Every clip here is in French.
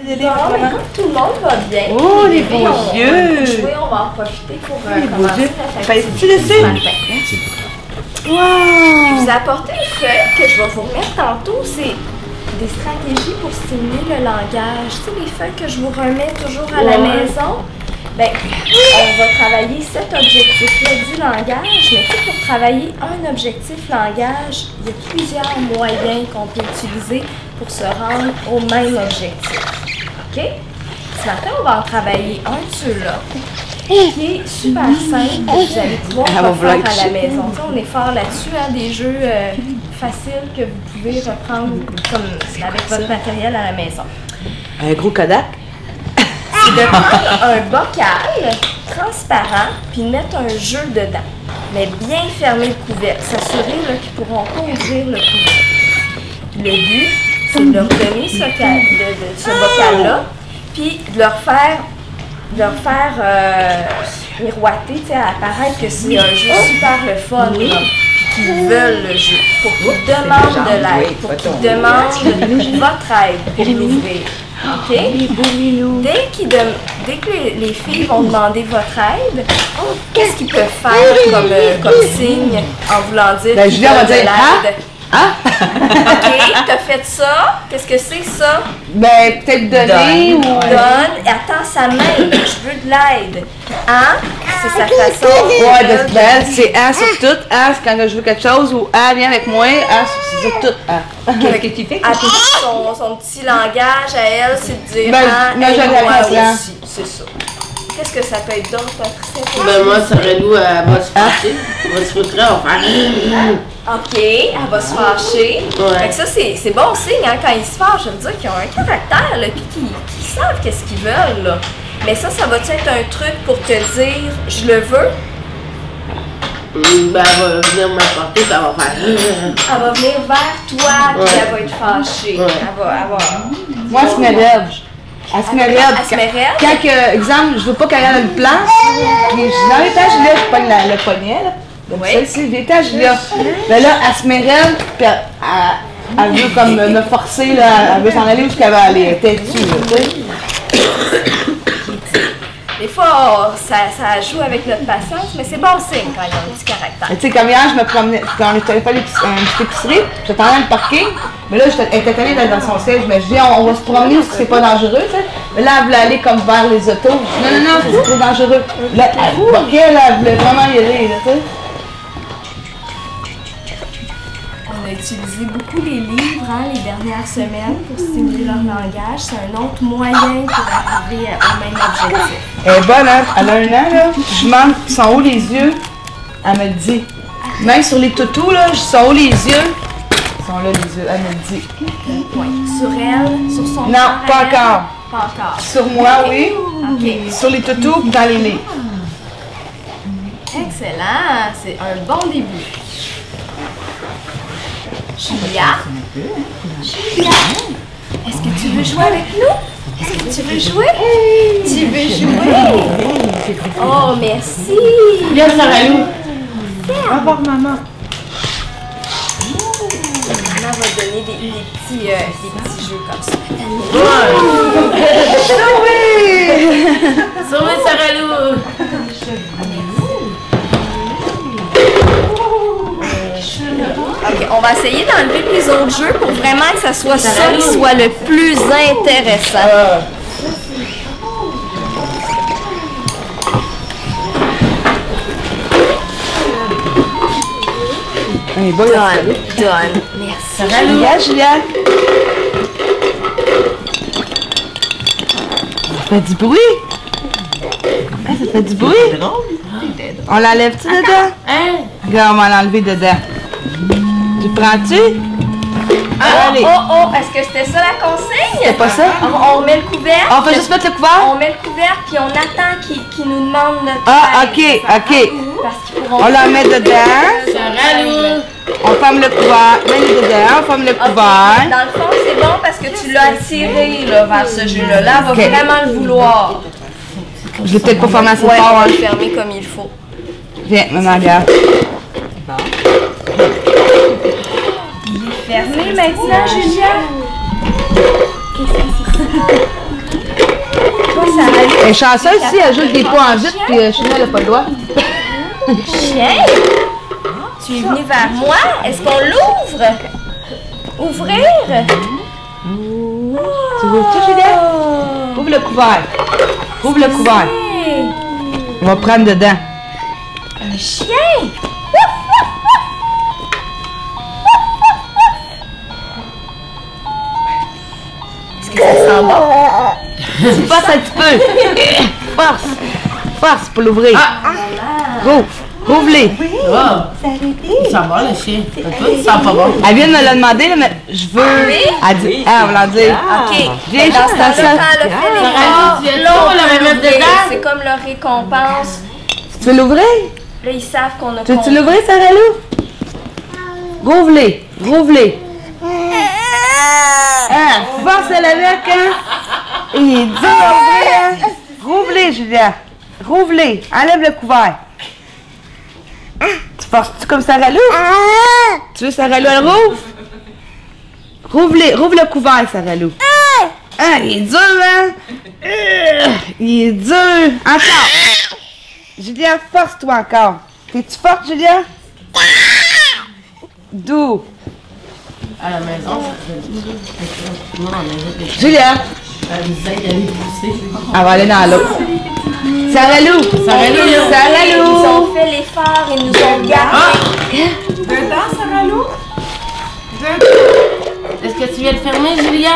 mais comme tout le monde va bien. Oh, les bébés beaux yeux. on va en profiter pour euh, Les beaux commencer yeux. tu le sais. Je vous ai apporté une feuille que je vais vous remettre tantôt. C'est des stratégies pour stimuler le langage. Tu sais, les feuilles que je vous remets toujours à la maison. Ben, on va travailler cet objectif-là du langage, mais pour travailler un objectif langage, il y a plusieurs moyens qu'on peut utiliser pour se rendre au même objectif. OK? Ce matin, on va en travailler un de ceux-là, qui est super simple, que vous allez pouvoir Ah, vlog. à la maison. Tu sais, on est fort là-dessus, hein, des jeux euh, faciles que vous pouvez reprendre comme avec votre matériel à la maison. Un gros Kodak? C'est de prendre un bocal transparent puis mettre un jeu dedans. Mais bien fermer le couvercle. S'assurer qu'ils ne pourront pas ouvrir le couvercle. Le but, c'est de leur donner ce, ca- de- de- ce bocal-là, puis de leur faire, de leur faire euh, miroiter, apparaître que c'est un jeu super le fun, qu'ils veulent le jeu, pour qu'ils demandent de l'aide, pour qu'ils demandent votre aide pour l'ouvrir. OK? Dès, dem- dès que les, les filles vont demander votre aide, qu'est-ce qu'ils peuvent faire comme, euh, comme signe en voulant dire Ben, qu'ils Julien va veulent de l'aide? Ah! OK, t'as fait ça. Qu'est-ce que c'est ça? Ben, peut-être donner ou. Donne. Et attends sa main. Je veux de l'aide. Hein? C'est sa façon. Ouais, de- de, ben, c'est A sur tout. A, c'est quand je veux quelque chose. Ou A, viens avec moi. A, c'est tout. A. Qu'est-ce que tu fais? Elle peut- son, son petit langage à elle, c'est de dire Ben, ah, moi, aussi. C'est ça. Qu'est-ce que ça peut être d'autre, Patricia? Ben moi, Sarah-Lou, elle va se fâcher. Elle va se va faire... OK, elle va se fâcher. Ouais. Fait que ça, c'est c'est bon signe hein, quand ils se fâchent. Ça veut dire qu'ils ont un caractère, là, puis qu'ils savent qu'est-ce qu'ils veulent. Là. Mais ça, ça va être un truc pour te dire je le veux? Hum, Ben, elle va venir m'apporter, puis elle va faire... Elle va venir vers toi, puis Ouais. elle va être fâchée. Ouais. Elle va, elle va... Moi, met raide. Elle se met raide. Elle se met raide? Quand, exemple, je veux pas qu'elle ait une place, puis je- dans l'étage là, je pogne la- le poignet, là. Donc, Oui. celle-ci, là. Ben là, elle se met raide, puis elle, elle- elle veut comme me forcer, là. Elle veut s'en aller où ce qu'elle va aller. Elle sais. Des fois, ça, ça joue avec notre patience, mais c'est bon signe quand ils ont un petit caractère. Mais Tu sais, comme hier, je me promenais, quand on était allé faire l'épic- un petit épicerie, j'étais dans le parking, mais là, elle était allée dans son siège, mais je dis, on, on va se promener parce que c'est pas dangereux, tu sais. Mais là, elle voulait aller comme vers les autos. Non, non, non, c'est trop dangereux. Là, elle là, elle voulait vraiment y aller, tu sais. On a utilisé beaucoup les livres hein, les dernières semaines pour stimuler leur langage. C'est un autre moyen pour arriver au même objectif. Elle est bonne, hein? Elle a un an, là. Je demande, sont où les yeux? Elle me dit. Même sur les toutous, là, sont où les yeux? Ils sont là, les yeux. Elle me le dit. Ouais. Sur elle, sur son Non, pas elle? encore. Pas encore. Sur moi, oui. OK. Sur les toutous, dans les lits. Excellent. C'est un bon début. Julia? Julia? Est-ce que tu veux jouer avec nous? Est-ce que tu veux jouer? Tu veux jouer? Oh, merci. Viens, Sarah-Lou. Au revoir, maman. Va donner des, des petits, euh, des petits jeux comme ça. Sauvez Sarah-Lou. OK, on va essayer d'enlever les autres jeux pour vraiment que ça soit ça qui soit le plus intéressant. Est bonne. Donne, donne. Merci. Julia, Julia. Ça fait du bruit. Ah, ça fait du bruit. On l'enlève-tu dedans? Hein? Regarde, on va l'enlever dedans. Tu prends-tu? Allez. Oh, oh, est-ce que c'était ça la consigne? C'est pas ça? On, on remet le couvercle. On fait juste mettre le couvert? On met le couvercle puis on attend qu'ils nous demandent notre Ah, aide. ok, ok. Parce qu'ils pourront On la met dedans. Sarah-Lou. On ferme le couvert. Mets-le dedans. On ferme le couvert. Dans le fond, c'est bon parce que tu l'as attiré là, vers ce jeu-là. Là, elle va Ok. vraiment le vouloir. Je l'ai peut-être pas fermé assez Ouais, on fort. va hein. le fermer comme il faut. Viens, maman, regarde. Fermé maintenant, Julia. Qu'est-ce que c'est ça? Elle est chanceuse si elle joue des points en vite, puis euh, n'a pas le droit. Chien, tu es venu vers moi? Est-ce qu'on l'ouvre? Ouvrir? Tu veux tout, Julien? Ouvre le couvert. Ouvre le couvert. On va prendre dedans. Un chien! Est-ce que ça sent bon? Force un petit peu. Force. Force pour l'ouvrir. Rouvre. Rouvre-les. Wow. Il sent bon le chien. Tu sens pas bon. Elle vient de me le demander, là, mais je veux. Oui? Elle dit. Ah, on va leur dire. OK. Viens, Dans ce juste ça. Ça la dedans. C'est comme leur récompense. Tu veux l'ouvrir? Là, ils savent qu'on a Tu compris. l'ouvrir, Sarah Lou? Rouvre-les. Rouvre-les. Ah, force avec, hein? Il hein? Rouvre-les, Julia. Rouvre-les. Enlève le couvert. Tu forces-tu comme Sarah Lou? Tu veux Sarah Lou, elle rouvre? Rouvre-les. Rouvre le couvert, Sarah Lou. Ah, il est dur, hein? Il est dur. Encore. Julia, force-toi encore. T'es-tu forte, Julia? D'où? À la maison, Julia, elle va aller dans l'eau. Sarah Lou! Sarah Lou. Sarah Ils Lou! ont fait l'effort, ils nous ont gardés. Est-ce que tu viens de fermer, Julia?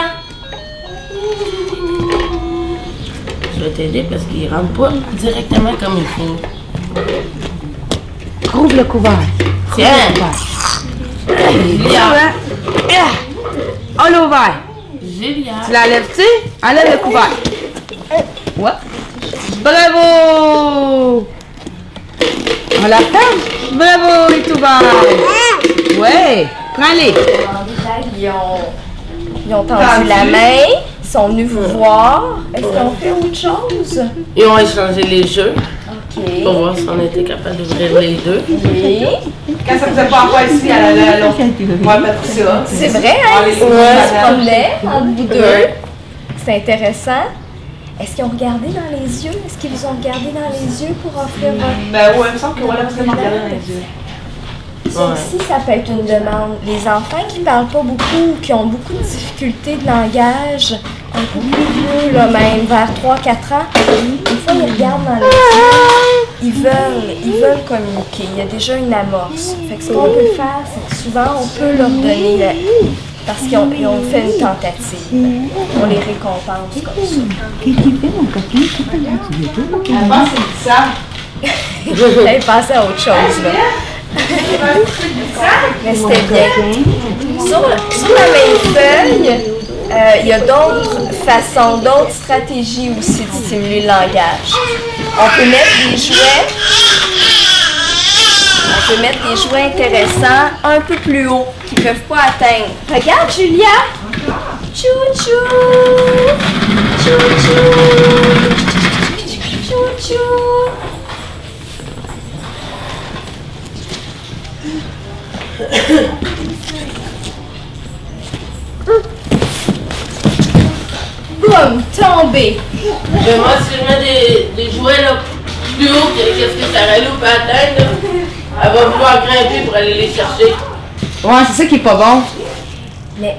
Je vais t'aider parce qu'il rentre pas directement comme il faut. Rouvre le couvert. Tiens! Julia! hein? Ah! On l'a ouvert. Julia! Tu l'enlèves-tu? Enlève le couvert. Ouais. Bravo! On la ferme? Bravo, ouvert. Ouais. Prends-les. Ils ont, ils ont tendu la main, ils sont venus vous voir. Est-ce qu'on fait autre chose? Ils ont échangé les jeux pour OK. voir si on était capable d'ouvrir les deux. Oui. Quand ça faisait pas encore ici, à la l'autre. Moi, Patricia. C'est vrai, hein? On se promenait entre vous deux. C'est intéressant. Est-ce qu'ils ont regardé dans les yeux? Est-ce qu'ils vous ont regardé dans les yeux pour offrir votre... Ben ouais, il me semble que voilà, parce m'en regardais dans les yeux. Ça aussi, ça peut être une demande. Les enfants qui parlent pas beaucoup ou qui ont beaucoup de difficultés de langage, un peu plus vieux, là, même vers 3-4 ans, une fois ils regardent dans les yeux, ils veulent, ils veulent communiquer. Il y a déjà une amorce. Fait que ce qu'on peut faire, c'est que souvent, on peut leur donner parce qu'ils ont, fait une tentative. On les récompense comme ça. Avant, c'est ça. J'avais pensé à autre chose, là. Mais c'était bien. Sur, sur la même feuille, euh, il y a d'autres façons, d'autres stratégies aussi de stimuler le langage. On peut mettre des jouets. Peut mettre des jouets intéressants un peu plus haut qu'ils ne peuvent pas atteindre. Regarde, Julia! Chou-chou! Chou-chou! Chou-chou! Boum! Tombé! Mais moi, si je mets des, des jouets là, plus haut que qu'est-ce que Sarah Lou peut atteindre, là, elle va pouvoir grimper pour aller les chercher. Ouais, c'est ça qui est pas bon. Mais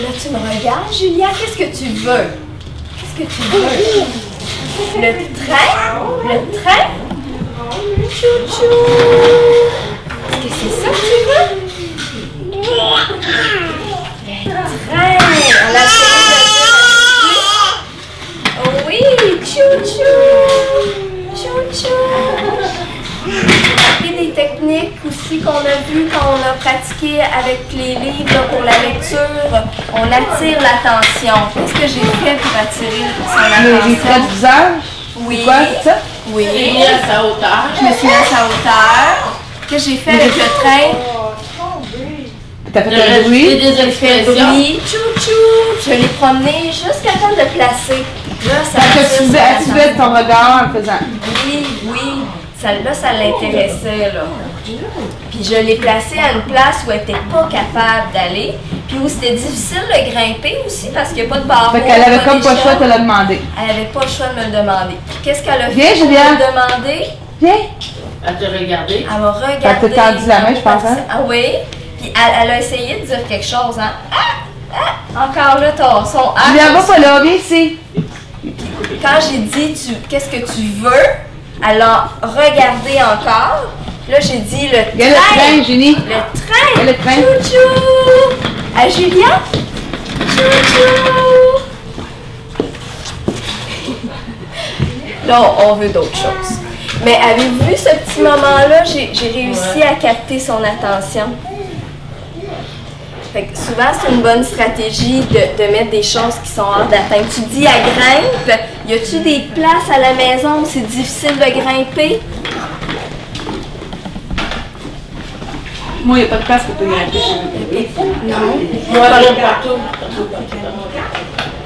là, tu me regardes, Julia, qu'est-ce que tu veux? Qu'est-ce que tu veux? Le train? Le train? Chou-chou! Est-ce que c'est ça que tu veux? Le train! On a essayé de dire Oh oui! Chou-chou! Chou-chou! Techniques aussi qu'on a vues quand on a pratiqué avec les livres là, pour la lecture. On attire l'attention. Qu'est-ce que j'ai fait pour attirer son Les, les traits attention? du visage? Oui. Quoi, c'est ça? J'ai Oui. mis à sa hauteur. Je me suis mise à sa hauteur. Qu'est-ce que j'ai fait avec le train? T'as fait J'ai un rajouté bruit. des Fait expressions. bruit, chou-chou. Je l'ai promené jusqu'à temps de placer. Là, ça Parce que tu faisais, attention. ton regard en le faisant. Oui, oui. Ça, là, ça l'intéressait, là. Puis je l'ai placée à une place où elle était pas capable d'aller, puis où c'était difficile de grimper aussi parce qu'il n'y a pas de barreau. Fait qu'elle avait comme pas le choix de le demander. Elle avait pas le choix de me le demander. Puis qu'est-ce qu'elle a Viens, fait pour me Julien. le demander? Viens. À te regarder. Elle m'a regardé. Que t'as tendu la main, je pense, hein? Ah oui. Puis elle, elle a essayé de dire quelque chose, hein? Ah! Ah! Encore là, ton son ah, Viens, va pas là, viens ici. Quand j'ai dit tu qu'est-ce que tu veux, elle a regardé encore. Là, j'ai dit le Viens le train, train. Génie. Le train. Le train. Chouchou. À Julia. Chouchou. Là, on veut d'autres choses. Mais avez-vous vu ce petit moment-là? J'ai j'ai réussi à capter son attention. Fait que souvent, c'est une bonne stratégie de, de mettre des choses qui sont hors d'atteinte. Tu dis à grimpe, y a-tu des places à la maison où c'est difficile de grimper? Moi, il n'y a pas de place pour te grimper. Non. Moi, j'aime partout.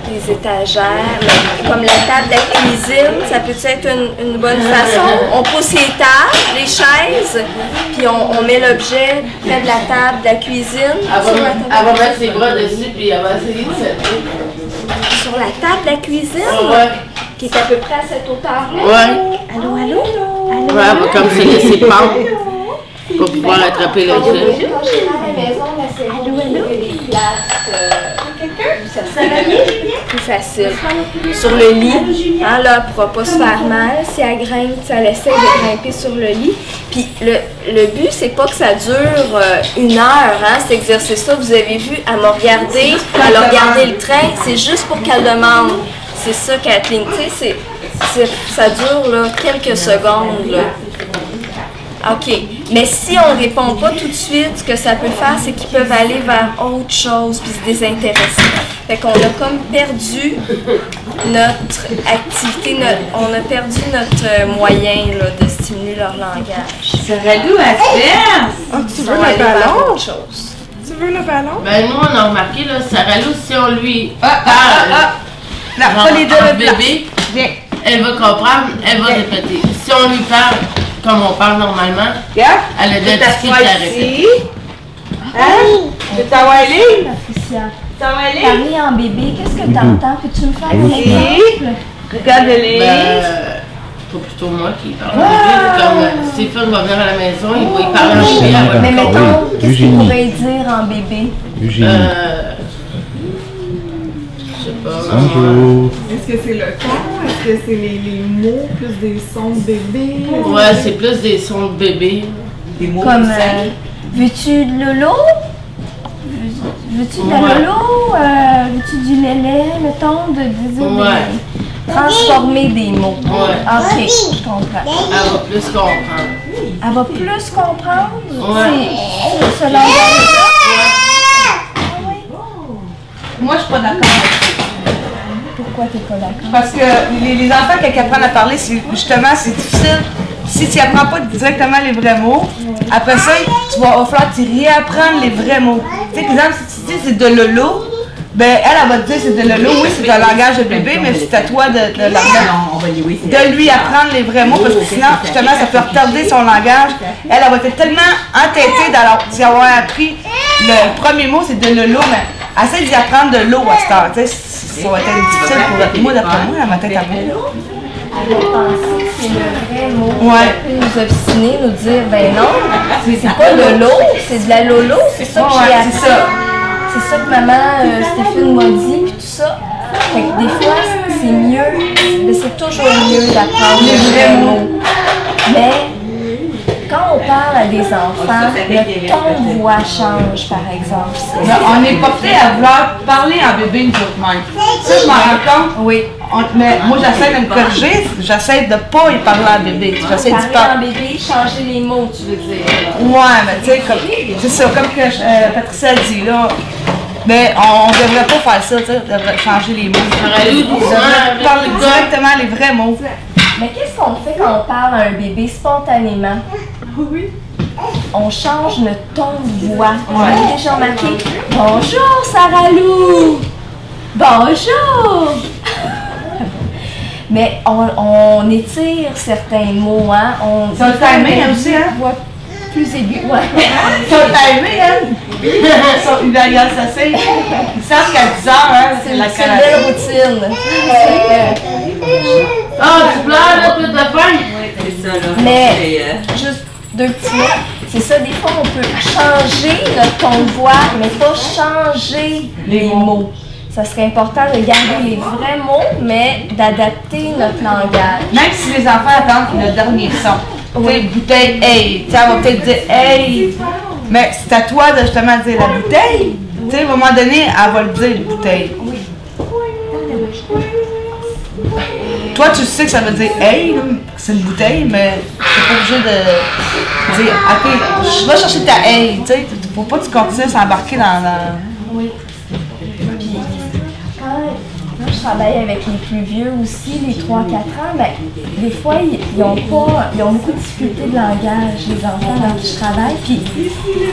Des étagères, comme la table de la cuisine, ça peut être une, une bonne façon? On pousse les tables, les chaises, puis on, on met l'objet près de la table de la cuisine. Elle va, elle mettre ses bras dessus puis elle va essayer de sauter. La table de la cuisine, Ouais. qui est à peu près à cette hauteur-là. Ouais. Allô, allô? Ouais, elle va comme se laisser pendre pour pouvoir attraper l'objet. Quand je serai ça va plus facile. Sur le lit, hein, là, elle pourra pas se faire mal. Si elle grimpe, elle essaie de grimper sur le lit. Puis le, le but, c'est pas que ça dure euh, une heure, hein, cet exercice-là. Vous avez vu, elle m'a regardé, elle a regardé le train. C'est juste pour qu'elle demande. C'est ça, Kathleen. Ça dure là, quelques secondes. OK. Mais si on répond pas tout de suite, ce que ça peut faire, c'est qu'ils peuvent aller vers autre chose puis se désintéresser. Fait qu'on a comme perdu notre activité, notre- on a perdu notre euh, moyen là, de stimuler leur langage. Ça radoue à faire. Ah, tu veux le ballon? autre chose. Tu veux le ballon? Ben, nous, on a remarqué, là, Sarah Lou, si on lui Ah, ah, parle ah, ah. Là, genre, pas les deux bébé, Viens. elle va comprendre, elle va répéter. Si on lui parle comme on parle normalement, Regarde. elle a de la ici. Hein? T'envoie aller? Patricia, T'envoie aller? parler en bébé, qu'est-ce que tu entends? Peux-tu me faire un exemple? Regarde-les. Ben, pas plutôt moi qui parle en bébé. Comme euh, Stéphane va venir à la maison, il va y parler en bébé, Mais mettons, qu'est-ce qu'il pourrait dire en bébé? Eugénie. Euh. Bonjour. Est-ce que c'est le ton? Est-ce que c'est les, les mots plus des sons de bébé? Ouais, c'est plus des sons de bébé. Comme, euh, veux-tu de? Veux- Veux-tu de la Ouais. lolo? Euh, veux-tu du lait, mettons, de dire des- Ouais. transformer des mots. Ouais. Ok, je comprends. Elle va plus comprendre. Elle va plus comprendre? Ouais. c'est- ce langage-là. Moi, je suis pas d'accord. Pourquoi t'es pas d'accord? Parce que les, les enfants, quand ils apprennent à parler, justement, c'est difficile. Si tu apprends pas directement les vrais mots, après ça, tu vas, va falloir t'y réapprendre les vrais mots. Tu sais, par exemple, si tu dis c'est de lolo, ben elle, elle va te dire c'est de lolo, oui, c'est un langage de bébé, mais c'est à toi de, de, lui apprendre les vrais mots, parce que sinon, justement, ça peut retarder son langage. Elle, elle va être tellement entêtée d'y avoir appris le premier mot, c'est de lolo, mais essaie d'y apprendre de l'eau à cette heure. Tu sais, ça va être difficile pour moi, d'après moi, dans ma tête à moi. Elle penser que c'est le vrai mot. Ouais. Nous obstiner, nous dire, ben non, c'est pas de l'eau, c'est de la lolo, c'est ça que j'ai appris. C'est ça que maman euh, Stéphane m'a dit, puis tout ça. Fait que des fois, c'est mieux, mais c'est toujours mieux d'apprendre les vrais mots. Mais quand on parle à des enfants, le ton de voix change, par exemple. On n'est pas prêt à vouloir parler en bébé nous autres mêmes. Ça, je m'en rends compte. Oui. On- mais moi, j'essaie de me corriger. J'essaie de pas y parler en bébé. J'essaie de Parler en parler. bébé, changer les mots, tu veux dire. Ouais, mais tu sais, comme. C'est ça, comme que euh, Patricia a dit, là. Mais on, on devrait pas faire ça, tu sais. On devrait changer les mots. On devrait avec parler directement les vrais mots. Mais qu'est-ce qu'on fait quand on parle à un bébé spontanément? Oui. On change le ton de voix. Vous avez déjà remarqué? Bonjour, Sarah Lou! Bonjour! Mais on, on étire certains mots, hein? On, le timing aussi, hein? voix plus aigu. Ouais. Sont timés, hein? Ils sont une alliance assez. Ils savent qu'à 10 heures, hein, c'est la C'est belle routine. Ah, tu pleures là, toute la faim? C'est ça, là. Mais- C'est, euh, Juste deux petits mots. C'est ça, des fois, on peut changer notre ton de voix, mais pas changer les mots. Ça serait important de garder les vrais mots, mais d'adapter notre langage. Même si les enfants attendent le dernier son. Sais, bouteille, hey. Tu sais, elle va peut-être dire hey. Mais c'est à toi de justement dire la bouteille. Tu sais, à un moment donné, elle va le dire, bouteille. Toi, tu sais que ça veut dire hey, c'est une bouteille, mais t'es pas obligé de dire, ok, je vais chercher ta hey. Tu sais, faut pas que tu continues à s'embarquer dans. dans... Oui. Puis, quand, quand je travaille avec les plus vieux aussi, les 3-4 ans, ben, des fois, ils, ils ont pas, ils ont beaucoup de difficultés de langage, les enfants avec qui je travaille. Puis,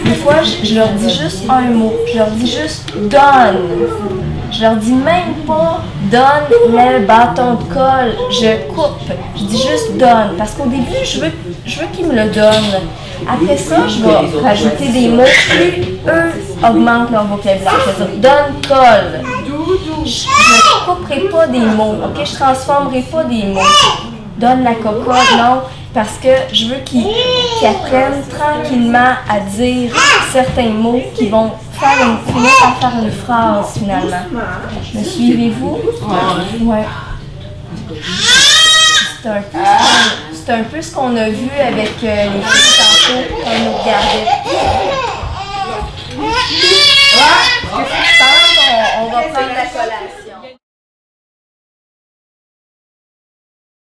des fois, je, je leur dis juste un mot. Je leur dis juste donne. Je leur dis même pas donne le bâton de colle. Je coupe. Je dis juste donne. Parce qu'au début, je veux, je veux qu'ils me le donnent. Après ça, je vais rajouter des mots plus eux augmentent leur vocabulaire. C'est-à-dire donne colle. Je ne couperai pas des mots, ok? Je transformerai pas des mots. Donne la cocotte, non, parce que je veux qu'ils qu'ils apprennent tranquillement à dire certains mots qui vont faire une, finir par faire une phrase finalement. Me suivez-vous? Ouais. C'est un, peu, c'est un peu ce qu'on a vu avec euh, les filles tantôt quand on nous regardait. Penses? On, on va prendre la collation.